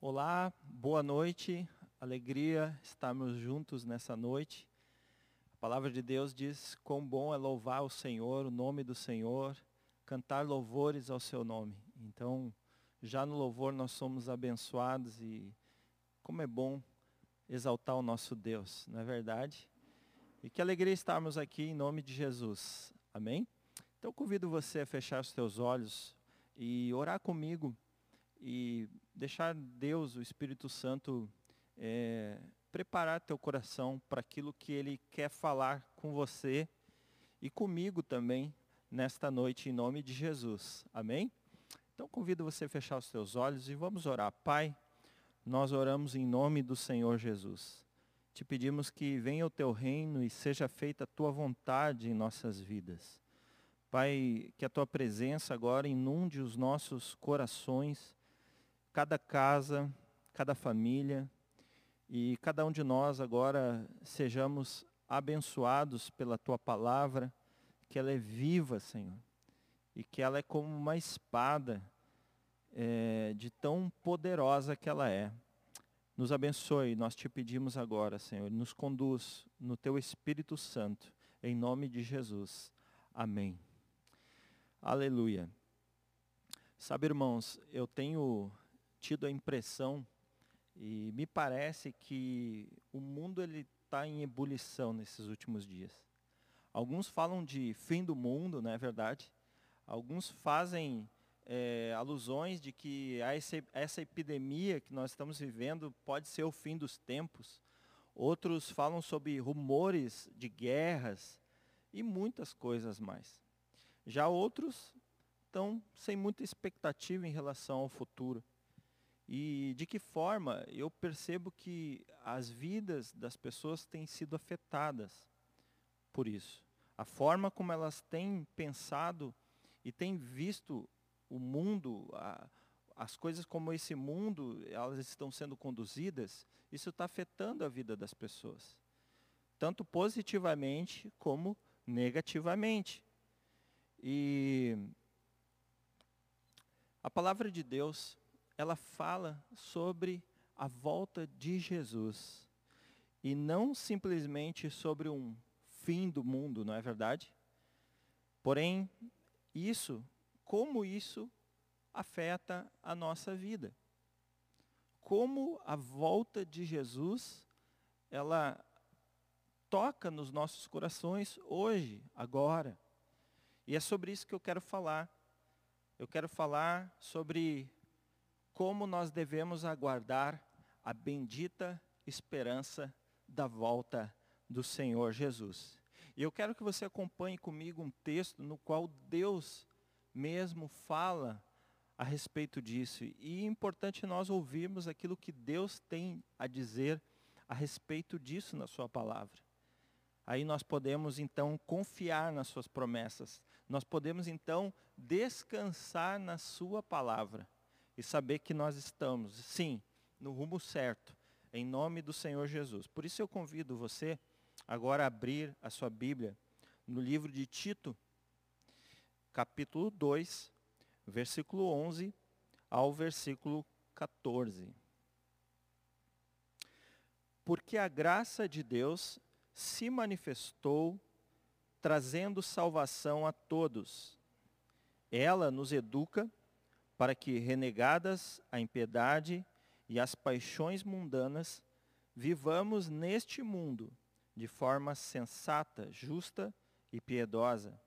Olá, boa noite, alegria estarmos juntos nessa noite. A palavra de Deus diz quão bom é louvar o Senhor, o nome do Senhor, cantar louvores ao seu nome. Então, já no louvor nós somos abençoados e como é bom exaltar o nosso Deus, não é verdade? E que alegria estarmos aqui em nome de Jesus. Amém? Então convido você a fechar os teus olhos e orar comigo e deixar Deus, o Espírito Santo, é, preparar teu coração para aquilo que Ele quer falar com você e comigo também nesta noite, em nome de Jesus. Amém? Então convido você a fechar os teus olhos e vamos orar. Pai, nós oramos em nome do Senhor Jesus. Te pedimos que venha o teu reino e seja feita a tua vontade em nossas vidas. Pai, que a tua presença agora inunde os nossos corações cada casa, cada família e cada um de nós agora sejamos abençoados pela tua palavra, que ela é viva, Senhor, e que ela é como uma espada é, de tão poderosa que ela é. Nos abençoe, nós te pedimos agora, Senhor, nos conduz no teu Espírito Santo, em nome de Jesus. Amém. Aleluia. Sabe, irmãos, eu tenho tido a impressão e me parece que o mundo ele está em ebulição nesses últimos dias. Alguns falam de fim do mundo, não é verdade? Alguns fazem é, alusões de que essa, essa epidemia que nós estamos vivendo pode ser o fim dos tempos. Outros falam sobre rumores de guerras e muitas coisas mais. Já outros estão sem muita expectativa em relação ao futuro. E de que forma eu percebo que as vidas das pessoas têm sido afetadas por isso. A forma como elas têm pensado e têm visto o mundo, a, as coisas como esse mundo, elas estão sendo conduzidas, isso está afetando a vida das pessoas. Tanto positivamente como negativamente. E a palavra de Deus ela fala sobre a volta de Jesus. E não simplesmente sobre um fim do mundo, não é verdade? Porém, isso, como isso afeta a nossa vida. Como a volta de Jesus, ela toca nos nossos corações hoje, agora. E é sobre isso que eu quero falar. Eu quero falar sobre como nós devemos aguardar a bendita esperança da volta do Senhor Jesus. E eu quero que você acompanhe comigo um texto no qual Deus mesmo fala a respeito disso. E é importante nós ouvirmos aquilo que Deus tem a dizer a respeito disso na sua palavra. Aí nós podemos então confiar nas suas promessas. Nós podemos então descansar na sua palavra e saber que nós estamos, sim, no rumo certo, em nome do Senhor Jesus. Por isso eu convido você agora a abrir a sua Bíblia no livro de Tito, capítulo 2, versículo 11 ao versículo 14. Porque a graça de Deus se manifestou trazendo salvação a todos. Ela nos educa para que, renegadas a impiedade e as paixões mundanas, vivamos neste mundo de forma sensata, justa e piedosa,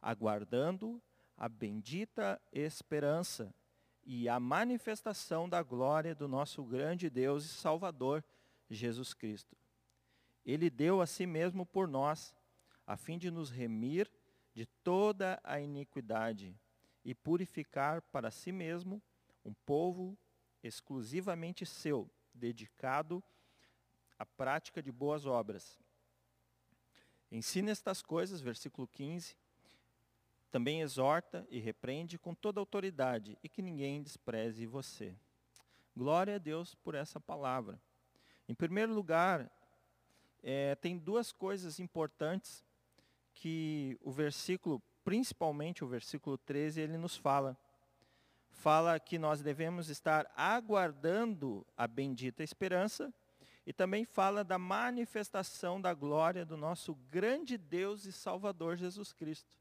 aguardando a bendita esperança e a manifestação da glória do nosso grande Deus e Salvador, Jesus Cristo. Ele deu a si mesmo por nós, a fim de nos remir de toda a iniquidade e purificar para si mesmo um povo exclusivamente seu, dedicado à prática de boas obras. Ensina estas coisas, versículo 15, também exorta e repreende com toda autoridade e que ninguém despreze você. Glória a Deus por essa palavra. Em primeiro lugar, é, tem duas coisas importantes que o versículo principalmente o versículo 13, ele nos fala. fala que nós devemos estar aguardando a bendita esperança e também fala da manifestação da glória do nosso grande Deus e Salvador Jesus Cristo.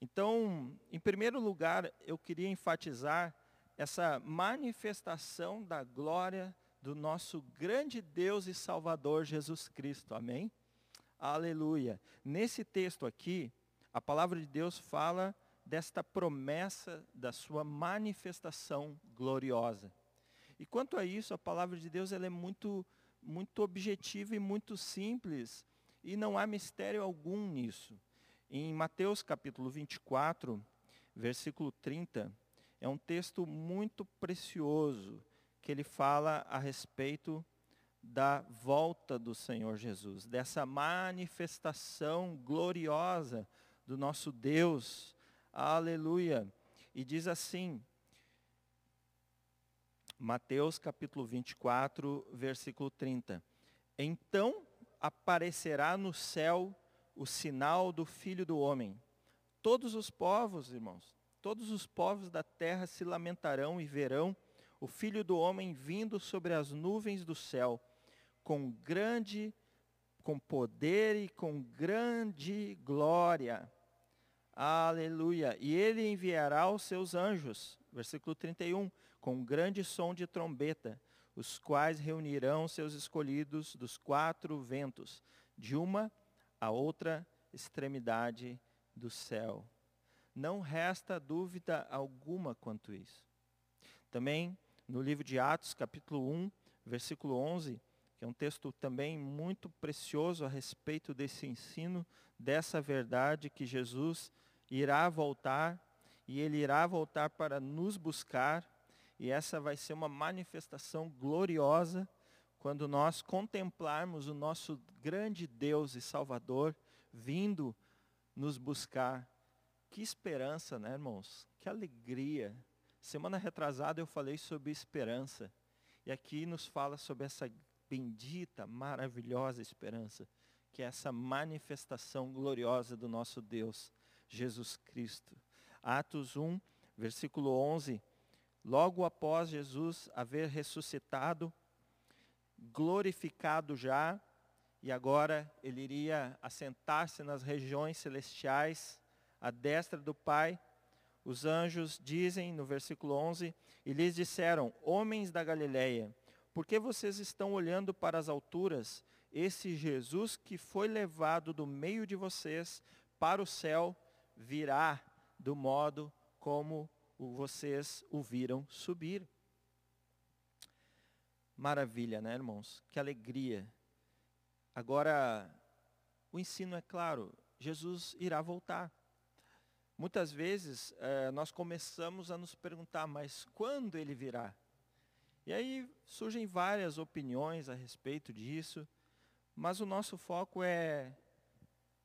Então, em primeiro lugar, eu queria enfatizar essa manifestação da glória do nosso grande Deus e Salvador Jesus Cristo. Amém? Aleluia. Nesse texto aqui, a palavra de Deus fala desta promessa da sua manifestação gloriosa. E quanto a isso, a palavra de Deus ela é muito, muito objetiva e muito simples, e não há mistério algum nisso. Em Mateus capítulo 24, versículo 30, é um texto muito precioso, que ele fala a respeito da volta do Senhor Jesus, dessa manifestação gloriosa do nosso Deus. Aleluia. E diz assim, Mateus capítulo 24, versículo 30. Então aparecerá no céu o sinal do Filho do Homem. Todos os povos, irmãos, todos os povos da terra se lamentarão e verão o Filho do Homem vindo sobre as nuvens do céu, com grande, com poder e com grande glória. Aleluia. E ele enviará os seus anjos, versículo 31, com grande som de trombeta, os quais reunirão seus escolhidos dos quatro ventos, de uma a outra extremidade do céu. Não resta dúvida alguma quanto isso. Também no livro de Atos, capítulo 1, versículo 11, que é um texto também muito precioso a respeito desse ensino, dessa verdade que Jesus irá voltar e ele irá voltar para nos buscar e essa vai ser uma manifestação gloriosa quando nós contemplarmos o nosso grande Deus e Salvador vindo nos buscar. Que esperança, né, irmãos? Que alegria. Semana retrasada eu falei sobre esperança. E aqui nos fala sobre essa bendita, maravilhosa esperança, que é essa manifestação gloriosa do nosso Deus, Jesus Cristo. Atos 1, versículo 11 Logo após Jesus haver ressuscitado, glorificado já, e agora ele iria assentar-se nas regiões celestiais, à destra do Pai, os anjos dizem no versículo 11, e lhes disseram, homens da Galileia, por que vocês estão olhando para as alturas? Esse Jesus que foi levado do meio de vocês para o céu, virá do modo como vocês o viram subir. Maravilha, né, irmãos? Que alegria. Agora, o ensino é claro, Jesus irá voltar. Muitas vezes eh, nós começamos a nos perguntar, mas quando ele virá? E aí surgem várias opiniões a respeito disso, mas o nosso foco é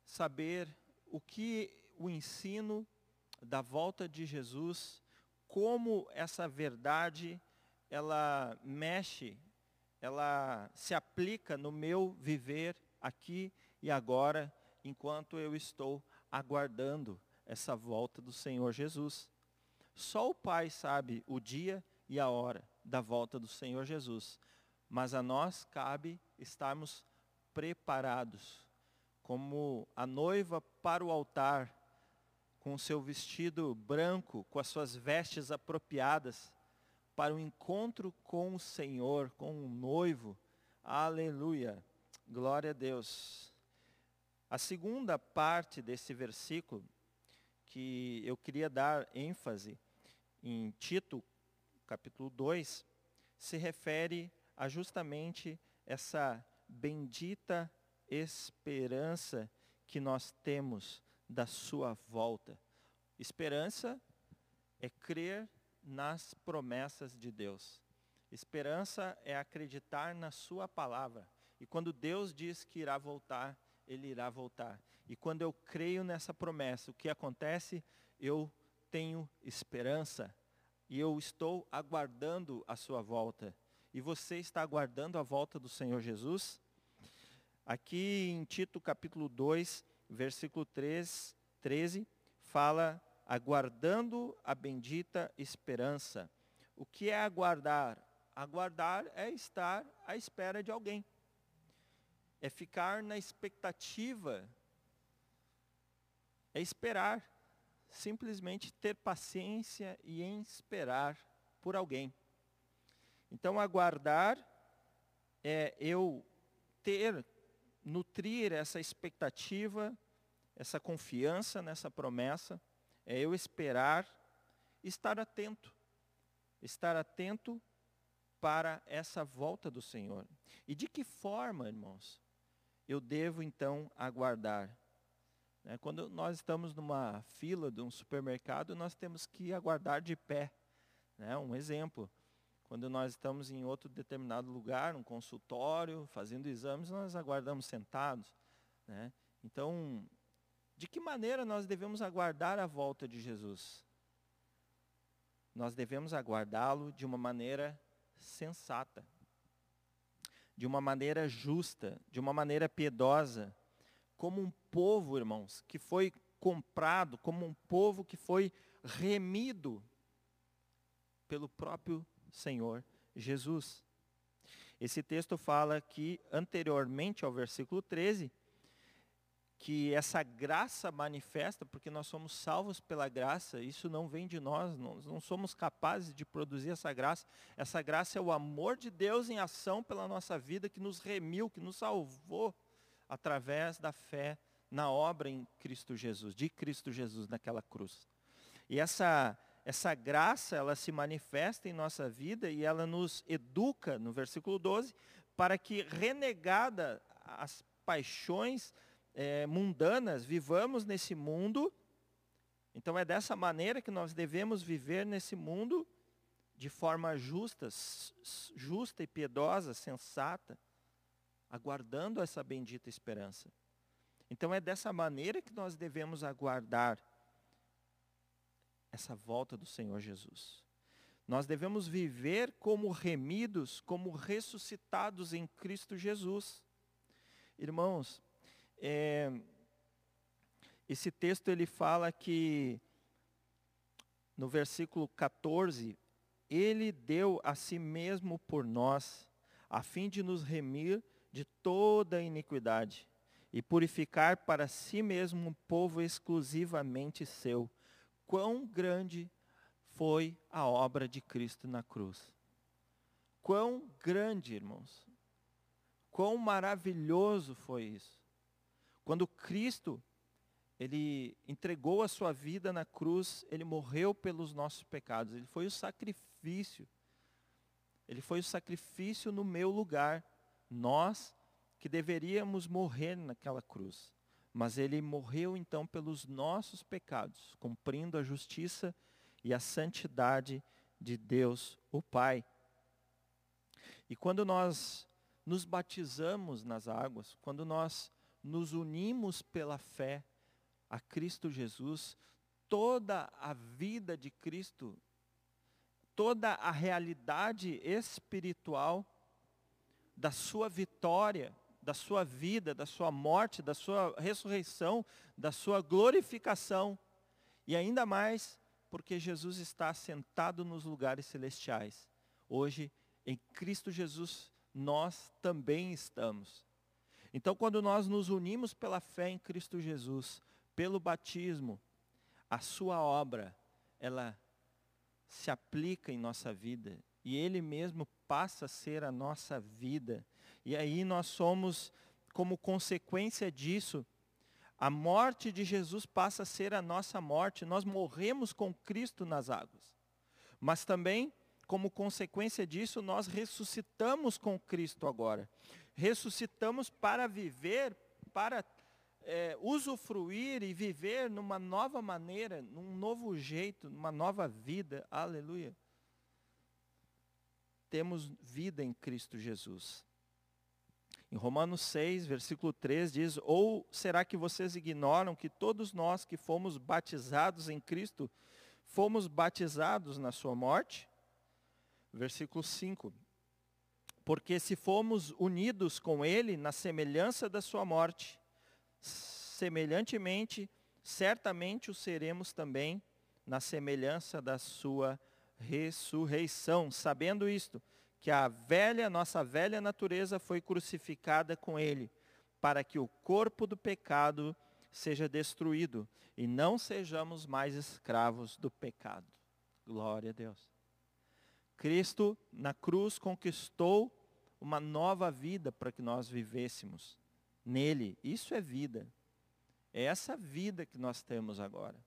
saber o que o ensino da volta de Jesus como essa verdade ela mexe, ela se aplica no meu viver aqui e agora, enquanto eu estou aguardando essa volta do Senhor Jesus. Só o Pai sabe o dia e a hora da volta do Senhor Jesus, mas a nós cabe estarmos preparados, como a noiva para o altar, com o seu vestido branco, com as suas vestes apropriadas, para o encontro com o Senhor, com o noivo. Aleluia. Glória a Deus. A segunda parte desse versículo, que eu queria dar ênfase em Tito, capítulo 2, se refere a justamente essa bendita esperança que nós temos da sua volta. Esperança é crer nas promessas de Deus. Esperança é acreditar na sua palavra. E quando Deus diz que irá voltar, ele irá voltar. E quando eu creio nessa promessa, o que acontece? Eu tenho esperança e eu estou aguardando a sua volta. E você está aguardando a volta do Senhor Jesus? Aqui em Tito capítulo 2, versículo 3, 13, fala aguardando a bendita esperança. O que é aguardar? Aguardar é estar à espera de alguém. É ficar na expectativa. É esperar. Simplesmente ter paciência e esperar por alguém. Então, aguardar é eu ter, nutrir essa expectativa, essa confiança nessa promessa, é eu esperar, estar atento. Estar atento para essa volta do Senhor. E de que forma, irmãos, eu devo então aguardar? Né, quando nós estamos numa fila de um supermercado, nós temos que aguardar de pé. Né? Um exemplo, quando nós estamos em outro determinado lugar, um consultório, fazendo exames, nós aguardamos sentados. Né? Então, de que maneira nós devemos aguardar a volta de Jesus? Nós devemos aguardá-lo de uma maneira sensata, de uma maneira justa, de uma maneira piedosa, como um povo, irmãos, que foi comprado, como um povo que foi remido pelo próprio Senhor Jesus. Esse texto fala que, anteriormente ao versículo 13, que essa graça manifesta, porque nós somos salvos pela graça, isso não vem de nós, nós não somos capazes de produzir essa graça. Essa graça é o amor de Deus em ação pela nossa vida, que nos remiu, que nos salvou através da fé na obra em Cristo Jesus, de Cristo Jesus naquela cruz. E essa essa graça, ela se manifesta em nossa vida e ela nos educa, no versículo 12, para que renegada as paixões é, mundanas, vivamos nesse mundo. Então é dessa maneira que nós devemos viver nesse mundo de forma justa, justa e piedosa, sensata, aguardando essa bendita esperança. Então é dessa maneira que nós devemos aguardar essa volta do Senhor Jesus. Nós devemos viver como remidos, como ressuscitados em Cristo Jesus. Irmãos, é, esse texto ele fala que no versículo 14, ele deu a si mesmo por nós, a fim de nos remir de toda iniquidade e purificar para si mesmo um povo exclusivamente seu, quão grande foi a obra de Cristo na cruz. Quão grande, irmãos. Quão maravilhoso foi isso. Quando Cristo, ele entregou a sua vida na cruz, ele morreu pelos nossos pecados. Ele foi o sacrifício. Ele foi o sacrifício no meu lugar. Nós que deveríamos morrer naquela cruz. Mas ele morreu então pelos nossos pecados, cumprindo a justiça e a santidade de Deus, o Pai. E quando nós nos batizamos nas águas, quando nós nos unimos pela fé a Cristo Jesus, toda a vida de Cristo, toda a realidade espiritual da sua vitória, da sua vida, da sua morte, da sua ressurreição, da sua glorificação. E ainda mais porque Jesus está sentado nos lugares celestiais. Hoje, em Cristo Jesus, nós também estamos. Então, quando nós nos unimos pela fé em Cristo Jesus, pelo batismo, a sua obra, ela se aplica em nossa vida e ele mesmo passa a ser a nossa vida. E aí nós somos, como consequência disso, a morte de Jesus passa a ser a nossa morte. Nós morremos com Cristo nas águas. Mas também, como consequência disso, nós ressuscitamos com Cristo agora. Ressuscitamos para viver, para é, usufruir e viver numa nova maneira, num novo jeito, numa nova vida. Aleluia. Temos vida em Cristo Jesus. Em Romanos 6, versículo 3 diz: Ou será que vocês ignoram que todos nós que fomos batizados em Cristo, fomos batizados na sua morte? Versículo 5: Porque se fomos unidos com Ele na semelhança da sua morte, semelhantemente, certamente o seremos também na semelhança da sua ressurreição, sabendo isto, que a velha, nossa velha natureza foi crucificada com ele, para que o corpo do pecado seja destruído e não sejamos mais escravos do pecado. Glória a Deus. Cristo na cruz conquistou uma nova vida para que nós vivêssemos nele. Isso é vida. É essa vida que nós temos agora.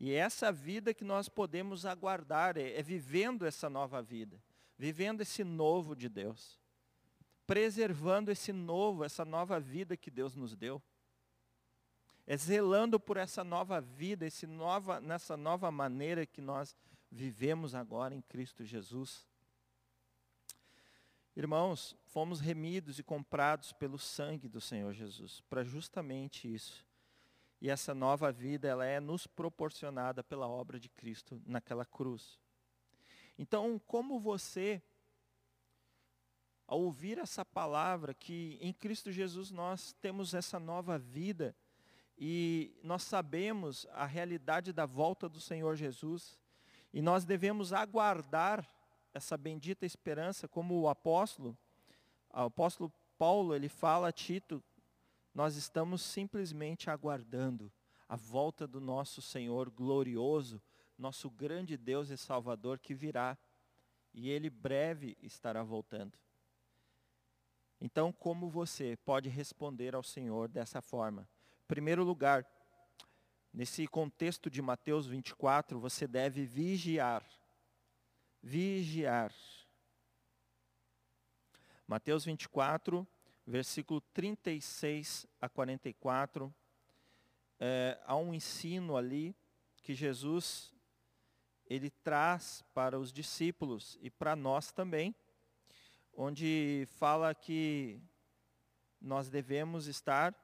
E é essa vida que nós podemos aguardar, é, é vivendo essa nova vida, vivendo esse novo de Deus, preservando esse novo, essa nova vida que Deus nos deu. É zelando por essa nova vida, esse nova, nessa nova maneira que nós vivemos agora em Cristo Jesus. Irmãos, fomos remidos e comprados pelo sangue do Senhor Jesus, para justamente isso e essa nova vida, ela é nos proporcionada pela obra de Cristo naquela cruz. Então, como você, ao ouvir essa palavra, que em Cristo Jesus nós temos essa nova vida, e nós sabemos a realidade da volta do Senhor Jesus, e nós devemos aguardar essa bendita esperança, como o apóstolo, o apóstolo Paulo, ele fala a Tito, nós estamos simplesmente aguardando a volta do nosso Senhor glorioso, nosso grande Deus e Salvador que virá. E Ele breve estará voltando. Então, como você pode responder ao Senhor dessa forma? Em primeiro lugar, nesse contexto de Mateus 24, você deve vigiar. Vigiar. Mateus 24, versículo 36 a 44, é, há um ensino ali que Jesus ele traz para os discípulos e para nós também, onde fala que nós devemos estar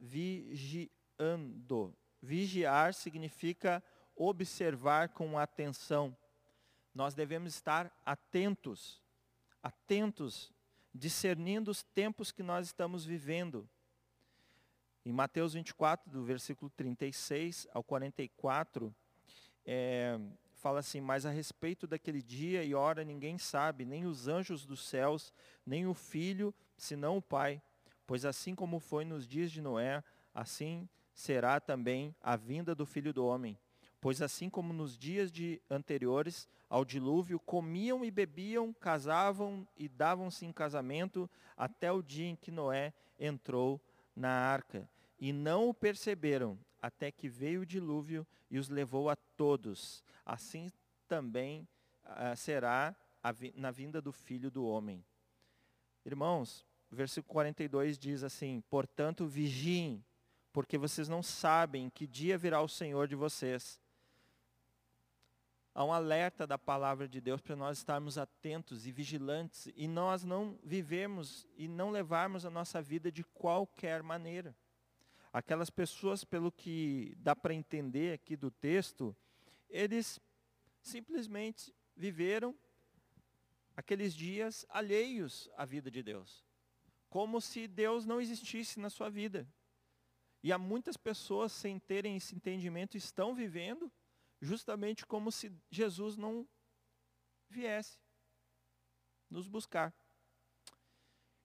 vigiando. Vigiar significa observar com atenção. Nós devemos estar atentos, atentos discernindo os tempos que nós estamos vivendo. Em Mateus 24, do versículo 36 ao 44, é, fala assim, mas a respeito daquele dia e hora ninguém sabe, nem os anjos dos céus, nem o filho, senão o Pai. Pois assim como foi nos dias de Noé, assim será também a vinda do Filho do Homem. Pois assim como nos dias de anteriores ao dilúvio, comiam e bebiam, casavam e davam-se em casamento até o dia em que Noé entrou na arca. E não o perceberam, até que veio o dilúvio e os levou a todos. Assim também uh, será vi na vinda do Filho do Homem. Irmãos, versículo 42 diz assim: Portanto, vigiem, porque vocês não sabem que dia virá o Senhor de vocês há um alerta da palavra de Deus para nós estarmos atentos e vigilantes e nós não vivemos e não levarmos a nossa vida de qualquer maneira. Aquelas pessoas, pelo que dá para entender aqui do texto, eles simplesmente viveram aqueles dias alheios à vida de Deus, como se Deus não existisse na sua vida. E há muitas pessoas, sem terem esse entendimento, estão vivendo justamente como se Jesus não viesse nos buscar.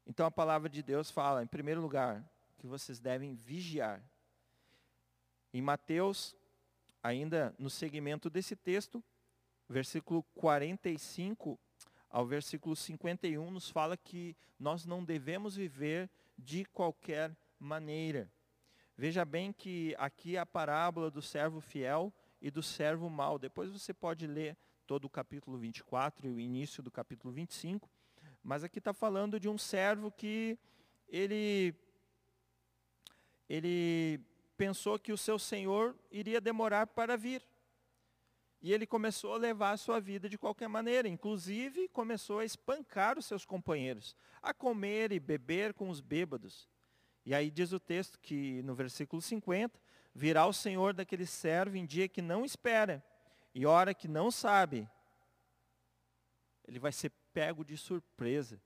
Então a palavra de Deus fala, em primeiro lugar, que vocês devem vigiar. Em Mateus, ainda no segmento desse texto, versículo 45 ao versículo 51 nos fala que nós não devemos viver de qualquer maneira. Veja bem que aqui a parábola do servo fiel e do servo mau. Depois você pode ler todo o capítulo 24 e o início do capítulo 25. Mas aqui está falando de um servo que ele, ele pensou que o seu senhor iria demorar para vir. E ele começou a levar a sua vida de qualquer maneira. Inclusive, começou a espancar os seus companheiros, a comer e beber com os bêbados. E aí diz o texto que no versículo 50, Virá o Senhor daquele servo em dia que não espera e hora que não sabe. Ele vai ser pego de surpresa.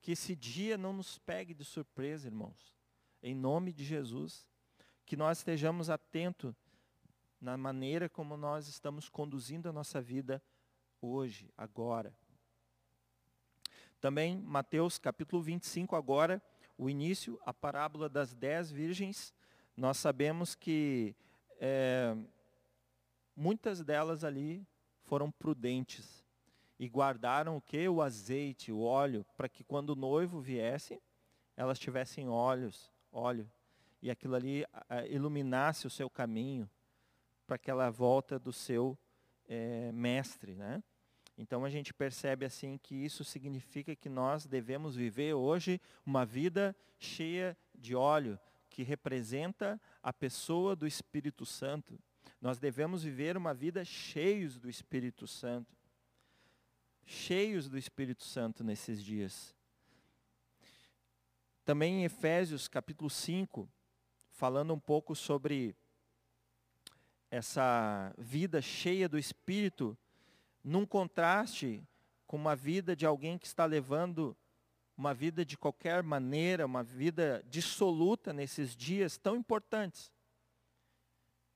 Que esse dia não nos pegue de surpresa, irmãos. Em nome de Jesus. Que nós estejamos atentos na maneira como nós estamos conduzindo a nossa vida hoje, agora. Também Mateus capítulo 25 agora, o início, a parábola das dez virgens, nós sabemos que é, muitas delas ali foram prudentes e guardaram o que? O azeite, o óleo, para que quando o noivo viesse, elas tivessem olhos, óleo, e aquilo ali iluminasse o seu caminho para aquela volta do seu é, mestre, né? Então a gente percebe assim que isso significa que nós devemos viver hoje uma vida cheia de óleo, que representa a pessoa do Espírito Santo. Nós devemos viver uma vida cheios do Espírito Santo. Cheios do Espírito Santo nesses dias. Também em Efésios capítulo 5, falando um pouco sobre essa vida cheia do Espírito, num contraste com uma vida de alguém que está levando uma vida de qualquer maneira, uma vida dissoluta nesses dias tão importantes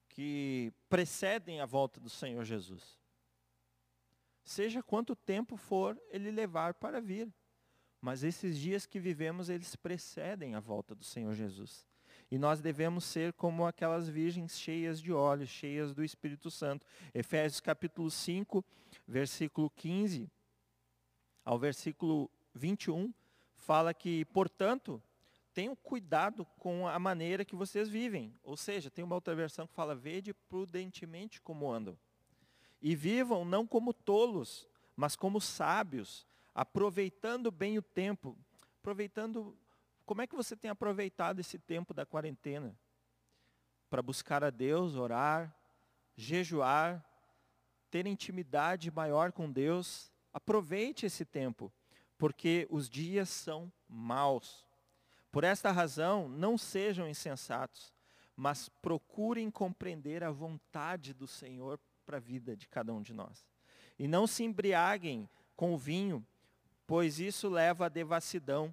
que precedem a volta do Senhor Jesus. Seja quanto tempo for ele levar para vir. Mas esses dias que vivemos, eles precedem a volta do Senhor Jesus. E nós devemos ser como aquelas virgens cheias de óleo, cheias do Espírito Santo. Efésios capítulo 5, versículo 15 ao versículo 21, fala que, portanto, tenham cuidado com a maneira que vocês vivem. Ou seja, tem uma outra versão que fala, vede prudentemente como andam. E vivam não como tolos, mas como sábios, aproveitando bem o tempo. Aproveitando como é que você tem aproveitado esse tempo da quarentena? Para buscar a Deus, orar, jejuar, ter intimidade maior com Deus. Aproveite esse tempo, porque os dias são maus. Por esta razão, não sejam insensatos, mas procurem compreender a vontade do Senhor para a vida de cada um de nós. E não se embriaguem com o vinho, pois isso leva à devassidão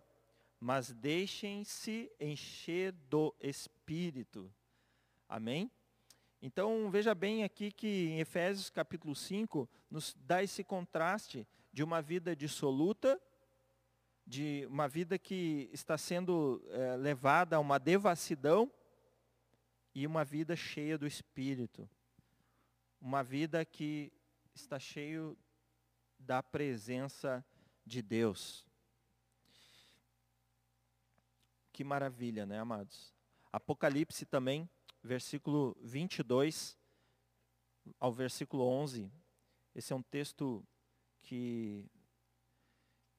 mas deixem-se encher do Espírito. Amém? Então veja bem aqui que em Efésios capítulo 5 nos dá esse contraste de uma vida dissoluta, de uma vida que está sendo é, levada a uma devassidão e uma vida cheia do Espírito. Uma vida que está cheio da presença de Deus. Que maravilha, né, amados? Apocalipse também, versículo 22 ao versículo 11. Esse é um texto que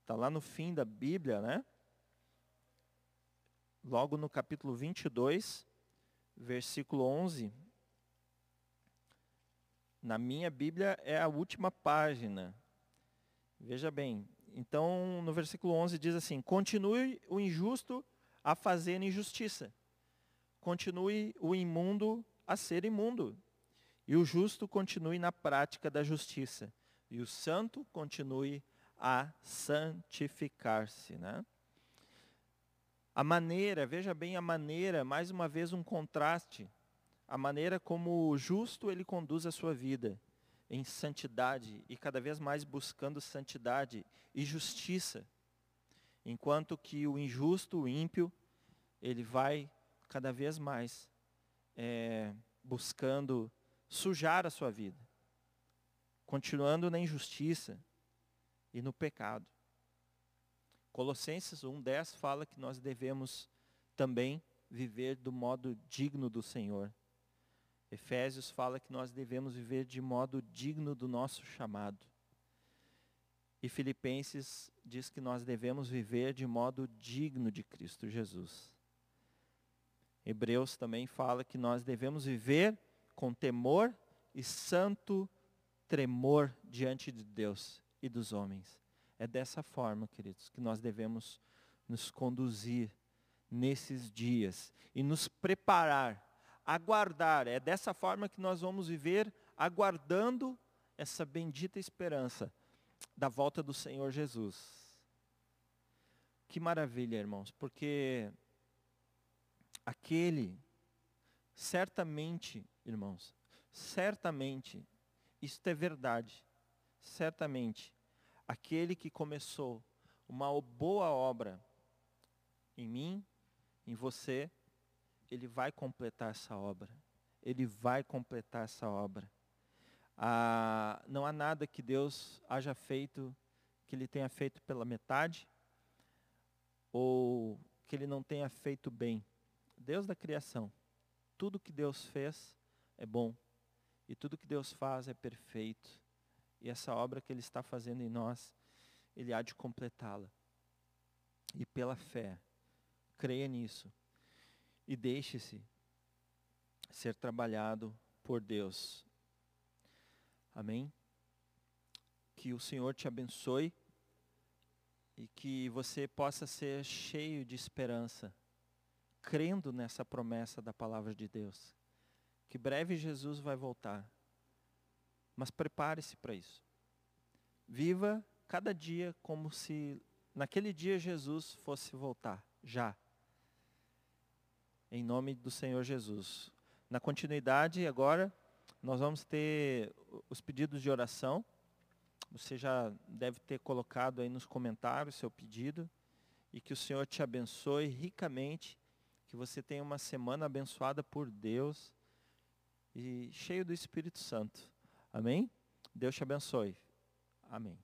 está lá no fim da Bíblia, né? Logo no capítulo 22, versículo 11. Na minha Bíblia é a última página. Veja bem. Então, no versículo 11 diz assim: Continue o injusto a fazer injustiça. Continue o imundo a ser imundo. E o justo continue na prática da justiça. E o santo continue a santificar-se. Né? A maneira, veja bem a maneira, mais uma vez um contraste. A maneira como o justo ele conduz a sua vida em santidade e cada vez mais buscando santidade e justiça. Enquanto que o injusto, o ímpio, ele vai cada vez mais é, buscando sujar a sua vida, continuando na injustiça e no pecado. Colossenses 1,10 fala que nós devemos também viver do modo digno do Senhor. Efésios fala que nós devemos viver de modo digno do nosso chamado. E Filipenses diz que nós devemos viver de modo digno de Cristo Jesus. Hebreus também fala que nós devemos viver com temor e santo tremor diante de Deus e dos homens. É dessa forma, queridos, que nós devemos nos conduzir nesses dias e nos preparar, aguardar. É dessa forma que nós vamos viver aguardando essa bendita esperança da volta do Senhor Jesus. Que maravilha, irmãos, porque aquele, certamente, irmãos, certamente, isto é verdade, certamente, aquele que começou uma boa obra em mim, em você, ele vai completar essa obra. Ele vai completar essa obra. Ah, não há nada que Deus haja feito que ele tenha feito pela metade ou que ele não tenha feito bem. Deus da criação, tudo que Deus fez é bom e tudo que Deus faz é perfeito. E essa obra que ele está fazendo em nós, ele há de completá-la. E pela fé, creia nisso e deixe-se ser trabalhado por Deus. Amém? Que o Senhor te abençoe e que você possa ser cheio de esperança, crendo nessa promessa da palavra de Deus. Que breve Jesus vai voltar. Mas prepare-se para isso. Viva cada dia como se naquele dia Jesus fosse voltar, já. Em nome do Senhor Jesus. Na continuidade, agora, nós vamos ter os pedidos de oração. Você já deve ter colocado aí nos comentários seu pedido. E que o Senhor te abençoe ricamente. Que você tenha uma semana abençoada por Deus e cheio do Espírito Santo. Amém? Deus te abençoe. Amém.